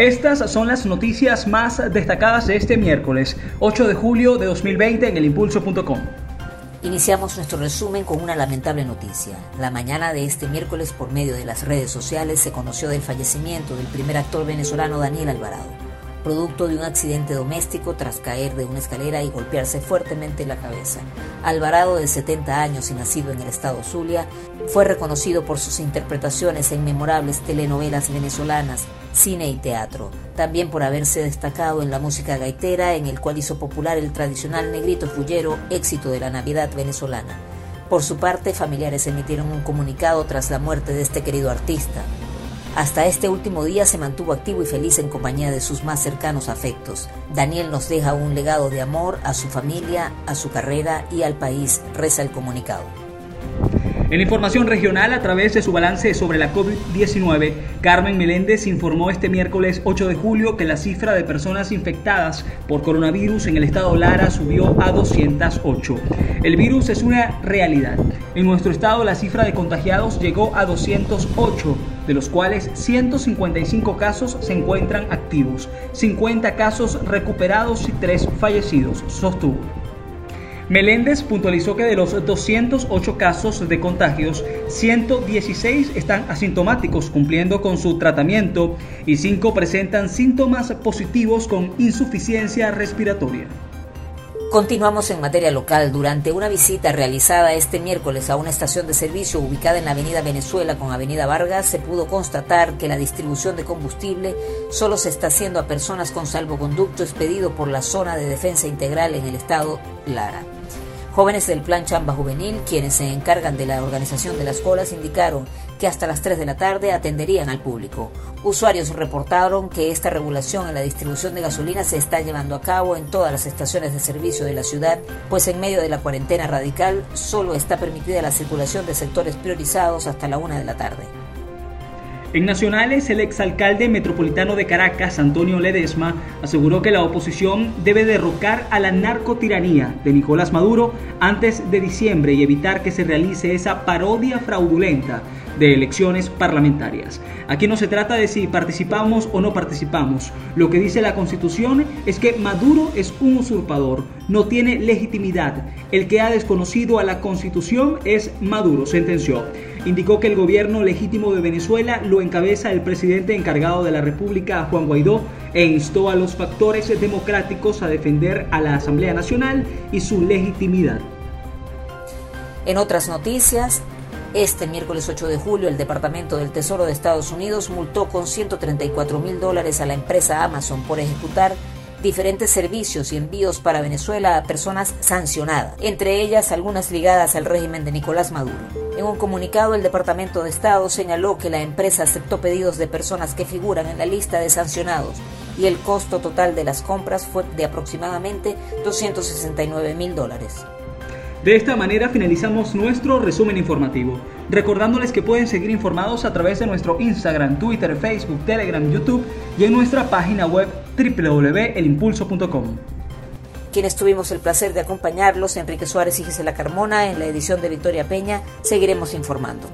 Estas son las noticias más destacadas de este miércoles, 8 de julio de 2020 en elimpulso.com. Iniciamos nuestro resumen con una lamentable noticia. La mañana de este miércoles, por medio de las redes sociales, se conoció del fallecimiento del primer actor venezolano Daniel Alvarado producto de un accidente doméstico tras caer de una escalera y golpearse fuertemente la cabeza. Alvarado, de 70 años y nacido en el estado Zulia, fue reconocido por sus interpretaciones en memorables telenovelas venezolanas, cine y teatro, también por haberse destacado en la música gaitera, en el cual hizo popular el tradicional negrito fullero, éxito de la Navidad venezolana. Por su parte, familiares emitieron un comunicado tras la muerte de este querido artista. Hasta este último día se mantuvo activo y feliz en compañía de sus más cercanos afectos. Daniel nos deja un legado de amor a su familia, a su carrera y al país, reza el comunicado. En información regional, a través de su balance sobre la COVID-19, Carmen Meléndez informó este miércoles 8 de julio que la cifra de personas infectadas por coronavirus en el estado Lara subió a 208. El virus es una realidad. En nuestro estado la cifra de contagiados llegó a 208, de los cuales 155 casos se encuentran activos, 50 casos recuperados y 3 fallecidos, sostuvo. Meléndez puntualizó que de los 208 casos de contagios, 116 están asintomáticos cumpliendo con su tratamiento y 5 presentan síntomas positivos con insuficiencia respiratoria. Continuamos en materia local. Durante una visita realizada este miércoles a una estación de servicio ubicada en la Avenida Venezuela con Avenida Vargas, se pudo constatar que la distribución de combustible solo se está haciendo a personas con salvoconducto expedido por la Zona de Defensa Integral en el estado Lara. Jóvenes del Plan Chamba Juvenil, quienes se encargan de la organización de las colas, indicaron que hasta las 3 de la tarde atenderían al público. Usuarios reportaron que esta regulación en la distribución de gasolina se está llevando a cabo en todas las estaciones de servicio de la ciudad, pues en medio de la cuarentena radical solo está permitida la circulación de sectores priorizados hasta la 1 de la tarde. En Nacionales, el exalcalde metropolitano de Caracas, Antonio Ledesma, aseguró que la oposición debe derrocar a la narcotiranía de Nicolás Maduro antes de diciembre y evitar que se realice esa parodia fraudulenta de elecciones parlamentarias. Aquí no se trata de si participamos o no participamos. Lo que dice la Constitución es que Maduro es un usurpador, no tiene legitimidad. El que ha desconocido a la Constitución es Maduro, sentenció indicó que el gobierno legítimo de Venezuela lo encabeza el presidente encargado de la República, Juan Guaidó, e instó a los factores democráticos a defender a la Asamblea Nacional y su legitimidad. En otras noticias, este miércoles 8 de julio, el Departamento del Tesoro de Estados Unidos multó con 134 mil dólares a la empresa Amazon por ejecutar diferentes servicios y envíos para Venezuela a personas sancionadas, entre ellas algunas ligadas al régimen de Nicolás Maduro. En un comunicado, el Departamento de Estado señaló que la empresa aceptó pedidos de personas que figuran en la lista de sancionados y el costo total de las compras fue de aproximadamente 269 mil dólares. De esta manera finalizamos nuestro resumen informativo, recordándoles que pueden seguir informados a través de nuestro Instagram, Twitter, Facebook, Telegram, YouTube y en nuestra página web www.elimpulso.com. Quienes tuvimos el placer de acompañarlos, Enrique Suárez y Gisela Carmona, en la edición de Victoria Peña, seguiremos informando.